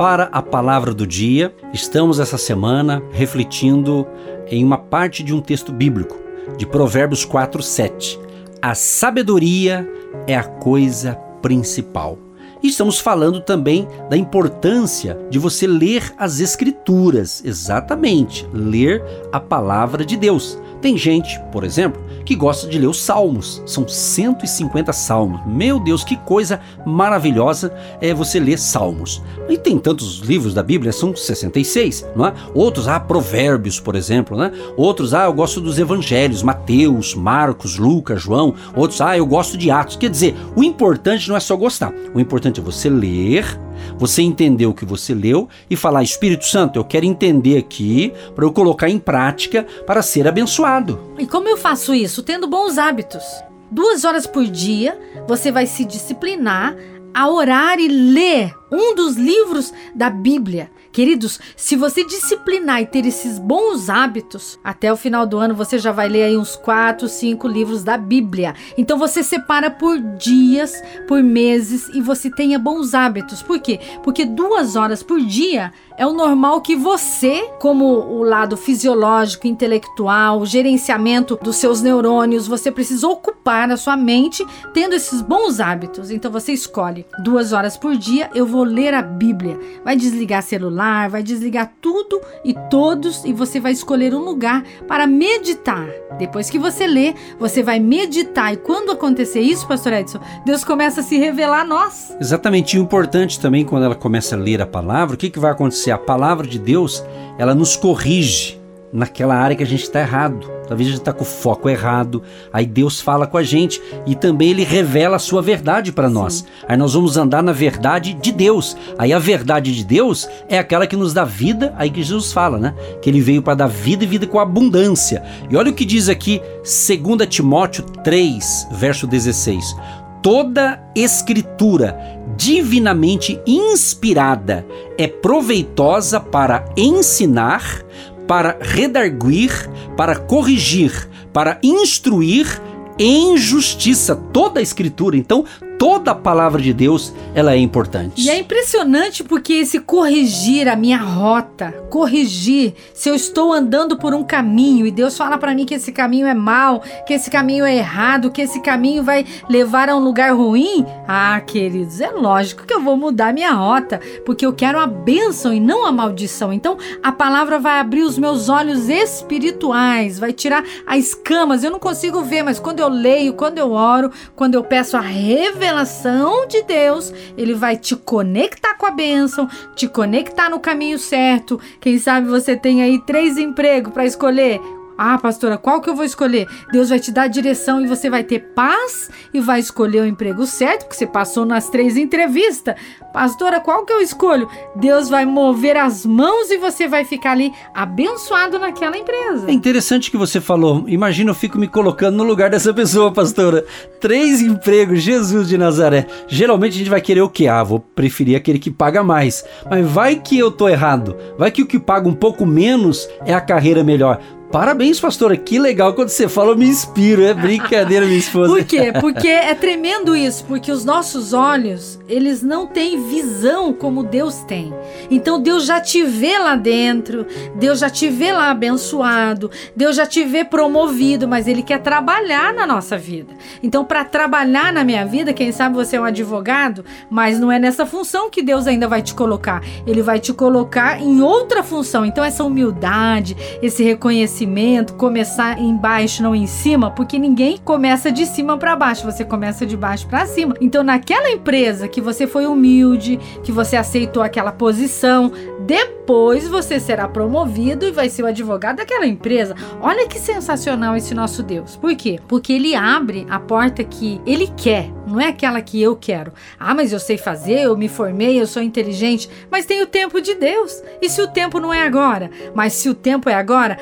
para a palavra do dia. Estamos essa semana refletindo em uma parte de um texto bíblico, de Provérbios 4, 7. A sabedoria é a coisa principal. E estamos falando também da importância de você ler as Escrituras, exatamente, ler a palavra de Deus. Tem gente, por exemplo, que gosta de ler os salmos. São 150 salmos. Meu Deus, que coisa maravilhosa é você ler salmos. E tem tantos livros da Bíblia, são 66, não é? Outros, ah, provérbios, por exemplo, né? Outros, ah, eu gosto dos evangelhos, Mateus, Marcos, Lucas, João. Outros, ah, eu gosto de Atos. Quer dizer, o importante não é só gostar. O importante é você ler você entender o que você leu e falar: Espírito Santo, eu quero entender aqui para eu colocar em prática para ser abençoado. E como eu faço isso? Tendo bons hábitos. Duas horas por dia, você vai se disciplinar a orar e ler um dos livros da Bíblia. Queridos, se você disciplinar e ter esses bons hábitos, até o final do ano você já vai ler aí uns 4, 5 livros da Bíblia. Então você separa por dias, por meses e você tenha bons hábitos. Por quê? Porque duas horas por dia é o normal que você, como o lado fisiológico, intelectual, gerenciamento dos seus neurônios, você precisa ocupar a sua mente tendo esses bons hábitos. Então você escolhe duas horas por dia, eu vou ler a Bíblia. Vai desligar celular, vai desligar tudo e todos e você vai escolher um lugar para meditar. Depois que você lê, você vai meditar. E quando acontecer isso, pastor Edson, Deus começa a se revelar a nós. Exatamente. E o importante também, quando ela começa a ler a palavra, o que, que vai acontecer? A palavra de Deus, ela nos corrige naquela área que a gente está errado. Talvez a gente está com o foco errado. Aí Deus fala com a gente e também Ele revela a sua verdade para nós. Aí nós vamos andar na verdade de Deus. Aí a verdade de Deus é aquela que nos dá vida. Aí que Jesus fala, né? Que Ele veio para dar vida e vida com abundância. E olha o que diz aqui, 2 Timóteo 3, verso 16. Toda escritura divinamente inspirada é proveitosa para ensinar, para redarguir, para corrigir, para instruir em justiça. Toda a escritura, então, toda a palavra de Deus, ela é importante. E é impressionante porque esse corrigir a minha rota, corrigir se eu estou andando por um caminho e Deus fala para mim que esse caminho é mal, que esse caminho é errado, que esse caminho vai levar a um lugar ruim, ah, queridos, é lógico que eu vou mudar minha rota, porque eu quero a bênção e não a maldição. Então, a palavra vai abrir os meus olhos espirituais, vai tirar as escamas. Eu não consigo ver, mas quando eu leio, quando eu oro, quando eu peço a revelação revelação de Deus, ele vai te conectar com a bênção, te conectar no caminho certo. Quem sabe você tem aí três empregos para escolher ah, pastora, qual que eu vou escolher? Deus vai te dar a direção e você vai ter paz e vai escolher o emprego certo, porque você passou nas três entrevistas. Pastora, qual que eu escolho? Deus vai mover as mãos e você vai ficar ali abençoado naquela empresa. É interessante que você falou. Imagina eu fico me colocando no lugar dessa pessoa, pastora. Três empregos, Jesus de Nazaré. Geralmente a gente vai querer o quê? Ah, vou preferir aquele que paga mais. Mas vai que eu tô errado. Vai que o que paga um pouco menos é a carreira melhor. Parabéns, pastora. Que legal quando você fala, eu me inspiro. É brincadeira, minha esposa. Por quê? Porque é tremendo isso, porque os nossos olhos, eles não têm visão como Deus tem. Então Deus já te vê lá dentro, Deus já te vê lá abençoado, Deus já te vê promovido, mas ele quer trabalhar na nossa vida. Então, para trabalhar na minha vida, quem sabe você é um advogado, mas não é nessa função que Deus ainda vai te colocar. Ele vai te colocar em outra função. Então, essa humildade, esse reconhecimento crescimento, começar embaixo, não em cima, porque ninguém começa de cima para baixo, você começa de baixo para cima. Então, naquela empresa que você foi humilde, que você aceitou aquela posição, depois você será promovido e vai ser o advogado daquela empresa. Olha que sensacional esse nosso Deus. Por quê? Porque ele abre a porta que ele quer, não é aquela que eu quero. Ah, mas eu sei fazer, eu me formei, eu sou inteligente, mas tem o tempo de Deus. E se o tempo não é agora? Mas se o tempo é agora,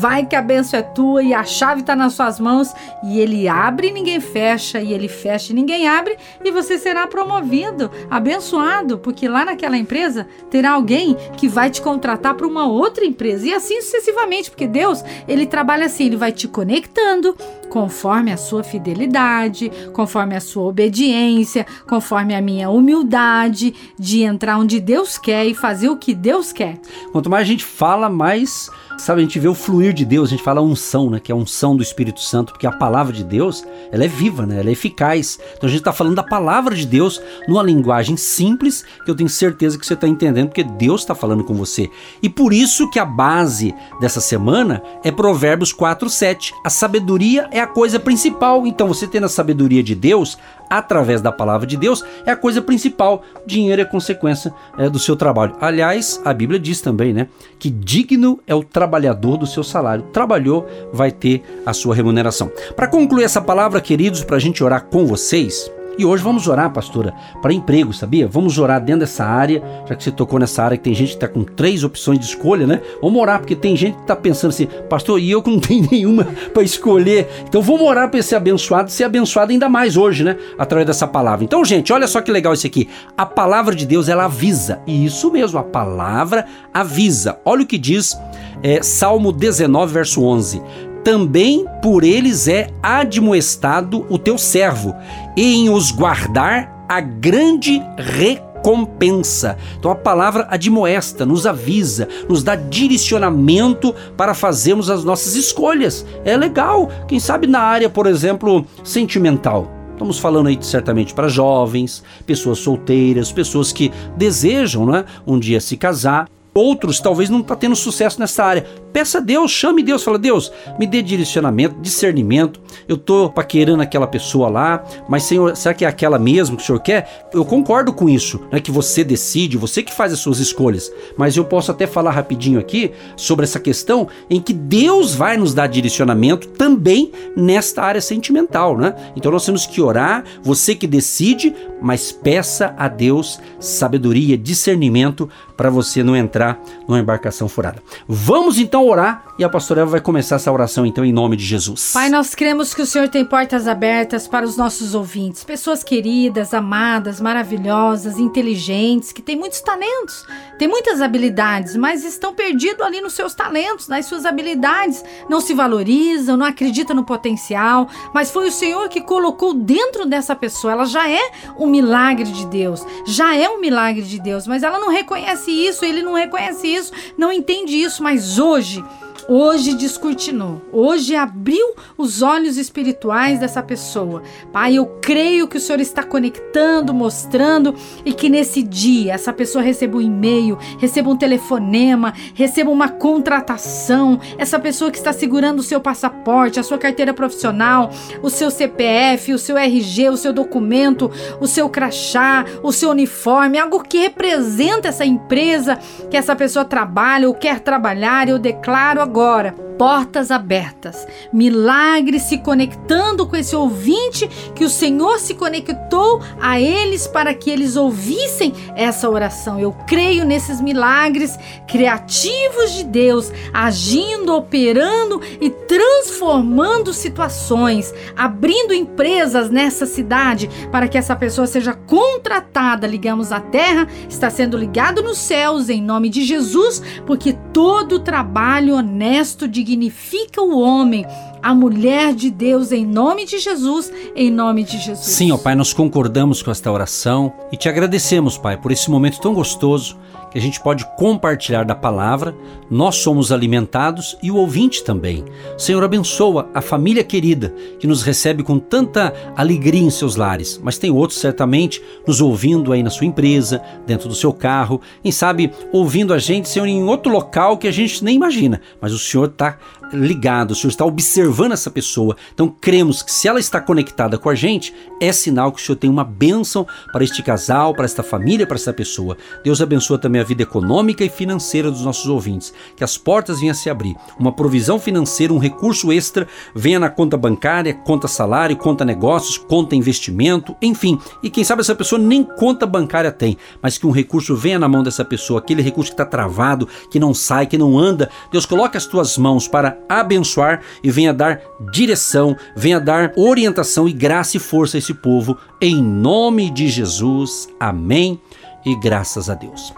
vai que a benção é tua e a chave está nas suas mãos e ele abre e ninguém fecha, e ele fecha e ninguém abre, e você será promovido, abençoado, porque lá naquela empresa terá alguém que vai te contratar para uma outra empresa e assim sucessivamente, porque Deus, ele trabalha assim, ele vai te conectando conforme a sua fidelidade, conforme a sua obediência, conforme a minha humildade de entrar onde Deus quer e fazer o que Deus quer. Quanto mais a gente fala, mais Sabe, a gente vê o fluir de Deus, a gente fala unção, né? Que é a unção do Espírito Santo, porque a palavra de Deus, ela é viva, né? Ela é eficaz. Então a gente está falando da palavra de Deus numa linguagem simples, que eu tenho certeza que você está entendendo, porque Deus está falando com você. E por isso que a base dessa semana é Provérbios 4, 7. A sabedoria é a coisa principal. Então você tendo a sabedoria de Deus, através da palavra de Deus, é a coisa principal. Dinheiro é consequência é, do seu trabalho. Aliás, a Bíblia diz também, né? Que digno é o trabalhador do seu salário. Trabalhou, vai ter a sua remuneração. Para concluir essa palavra, queridos, para a gente orar com vocês, e hoje vamos orar, pastora, para emprego, sabia? Vamos orar dentro dessa área, já que você tocou nessa área que tem gente que está com três opções de escolha, né? Vamos orar, porque tem gente que está pensando assim, pastor, e eu que não tenho nenhuma para escolher. Então vamos orar para ser abençoado, ser abençoado ainda mais hoje, né? Através dessa palavra. Então, gente, olha só que legal isso aqui. A palavra de Deus, ela avisa. E isso mesmo, a palavra avisa. Olha o que diz é, Salmo 19, verso 11 também por eles é admoestado o teu servo, e em os guardar a grande recompensa. Então a palavra admoesta, nos avisa, nos dá direcionamento para fazermos as nossas escolhas. É legal, quem sabe na área, por exemplo, sentimental. Estamos falando aí certamente para jovens, pessoas solteiras, pessoas que desejam né, um dia se casar. Outros talvez não está tendo sucesso nessa área. Peça a Deus, chame Deus, fala: Deus, me dê direcionamento, discernimento. Eu tô paquerando aquela pessoa lá, mas Senhor, será que é aquela mesmo que o Senhor quer? Eu concordo com isso, né? Que você decide, você que faz as suas escolhas. Mas eu posso até falar rapidinho aqui sobre essa questão em que Deus vai nos dar direcionamento também nesta área sentimental, né? Então nós temos que orar, você que decide, mas peça a Deus sabedoria, discernimento para você não entrar numa embarcação furada. Vamos então orar e a pastora Eva vai começar essa oração então em nome de Jesus. Pai, nós cremos que o Senhor tem portas abertas para os nossos ouvintes, pessoas queridas, amadas, maravilhosas, inteligentes, que têm muitos talentos, têm muitas habilidades, mas estão perdidos ali nos seus talentos, nas suas habilidades, não se valorizam, não acreditam no potencial, mas foi o Senhor que colocou dentro dessa pessoa. Ela já é um milagre de Deus, já é um milagre de Deus, mas ela não reconhece isso, ele não reconhece isso, não entende isso, mas hoje hoje descortinou, hoje abriu os olhos espirituais dessa pessoa. Pai, eu creio que o Senhor está conectando, mostrando e que nesse dia essa pessoa receba um e-mail, receba um telefonema, receba uma contratação. Essa pessoa que está segurando o seu passaporte, a sua carteira profissional, o seu CPF, o seu RG, o seu documento, o seu crachá, o seu uniforme, algo que representa essa empresa que essa pessoa trabalha ou quer trabalhar, eu declaro agora agora portas abertas, milagres se conectando com esse ouvinte que o Senhor se conectou a eles para que eles ouvissem essa oração. Eu creio nesses milagres criativos de Deus, agindo, operando e transformando situações, abrindo empresas nessa cidade para que essa pessoa seja contratada. Ligamos a terra, está sendo ligado nos céus em nome de Jesus, porque todo trabalho honesto de dignifica o homem, a mulher de Deus, em nome de Jesus, em nome de Jesus. Sim, ó Pai, nós concordamos com esta oração e te agradecemos, Pai, por esse momento tão gostoso que a gente pode compartilhar da palavra, nós somos alimentados e o ouvinte também. Senhor, abençoa a família querida que nos recebe com tanta alegria em seus lares, mas tem outros certamente nos ouvindo aí na sua empresa, dentro do seu carro, quem sabe ouvindo a gente, Senhor, em outro local que a gente nem imagina, mas o Senhor está ligado, o Senhor está observando essa pessoa. Então cremos que se ela está conectada com a gente, é sinal que o Senhor tem uma bênção para este casal, para esta família, para esta pessoa. Deus abençoa também a vida econômica e financeira dos nossos ouvintes. Que as portas venham a se abrir. Uma provisão financeira, um recurso extra venha na conta bancária, conta salário, conta negócios, conta investimento, enfim. E quem sabe essa pessoa nem conta bancária tem, mas que um recurso venha na mão dessa pessoa, aquele recurso que está travado, que não sai, que não anda. Deus coloque as tuas mãos para abençoar e venha dar direção, venha dar orientação e graça e força a esse povo, em nome de Jesus. Amém e graças a Deus.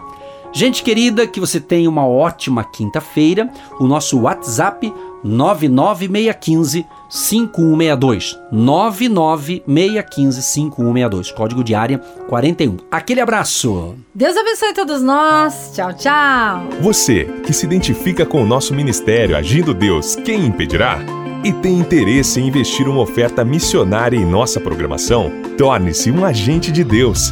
Gente querida, que você tenha uma ótima quinta-feira. O nosso WhatsApp 99615 5162. 99615 5162. Código de área 41. Aquele abraço. Deus abençoe todos nós. Tchau, tchau. Você que se identifica com o nosso ministério Agindo Deus, quem impedirá? E tem interesse em investir uma oferta missionária em nossa programação? Torne-se um agente de Deus